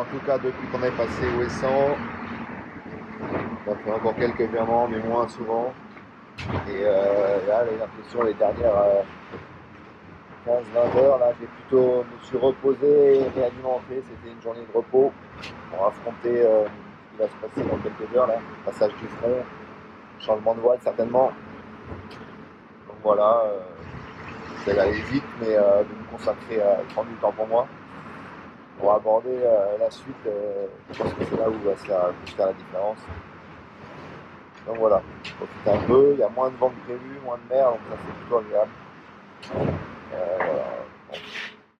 en tout cas, depuis qu'on est passé au S100, on fait encore quelques virements, mais moins souvent. Et euh, là, j'ai l'impression, les dernières 15-20 euh, heures, là, j'ai plutôt me suis reposé réalimenté. C'était une journée de repos pour affronter euh, ce qui va se passer dans quelques heures, là. Passage du front, changement de voile certainement. Donc voilà, c'est d'aller vite, mais de me consacrer à prendre du temps pour moi pour aborder la suite. je pense que c'est là où va se faire, la différence. Donc voilà, profite un peu, il y a moins de vent que prévu, moins de mer, donc ça c'est plutôt agréable.